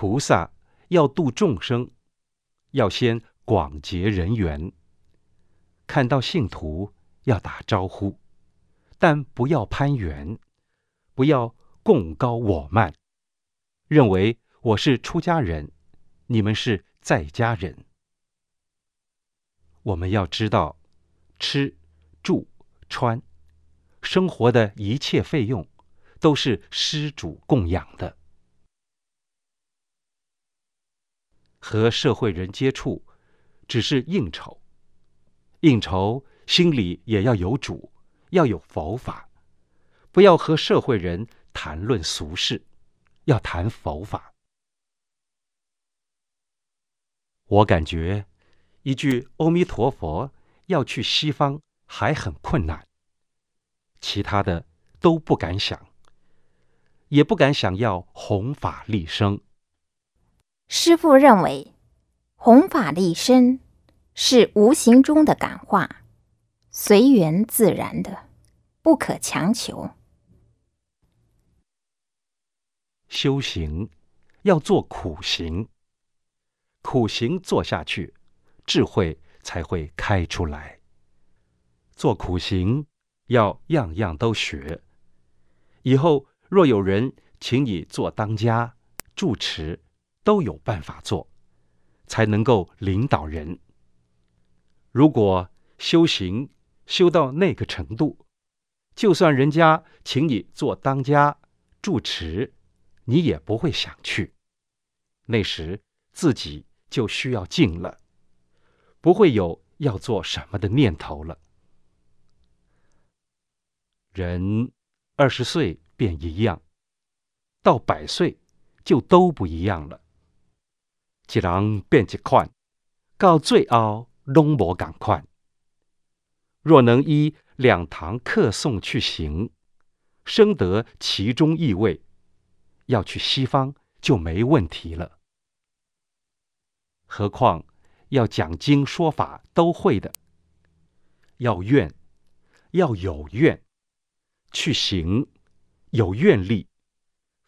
菩萨要度众生，要先广结人缘。看到信徒要打招呼，但不要攀缘，不要共高我慢，认为我是出家人，你们是在家人。我们要知道，吃、住、穿，生活的一切费用，都是施主供养的。和社会人接触，只是应酬。应酬心里也要有主，要有佛法，不要和社会人谈论俗事，要谈佛法。我感觉一句“阿弥陀佛”要去西方还很困难，其他的都不敢想，也不敢想要弘法利生。师父认为，弘法利生。是无形中的感化，随缘自然的，不可强求。修行要做苦行，苦行做下去，智慧才会开出来。做苦行要样样都学，以后若有人请你做当家、住持，都有办法做，才能够领导人。如果修行修到那个程度，就算人家请你做当家、住持，你也不会想去。那时自己就需要静了，不会有要做什么的念头了。人二十岁便一样，到百岁就都不一样了。一人变一款，到最后。拢无赶快。若能依两堂课诵去行，生得其中意味，要去西方就没问题了。何况要讲经说法都会的，要愿，要有愿，去行，有愿力，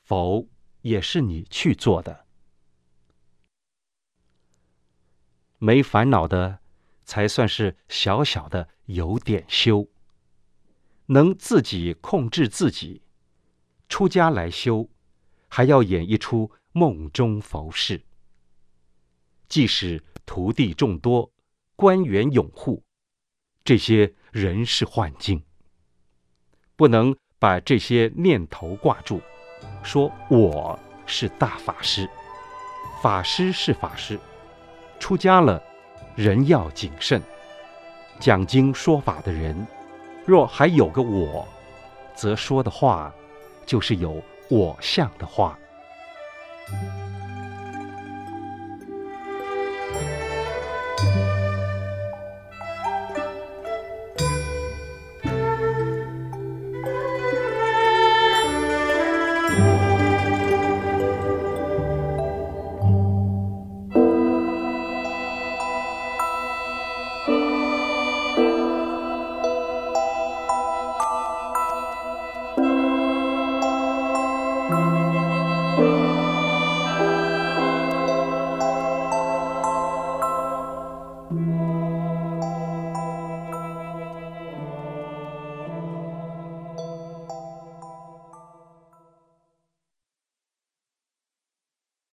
否也是你去做的，没烦恼的。才算是小小的有点修，能自己控制自己。出家来修，还要演一出梦中佛事。即使徒弟众多，官员拥护，这些人是幻境。不能把这些念头挂住，说我是大法师，法师是法师，出家了。人要谨慎，讲经说法的人，若还有个我，则说的话就是有我相的话。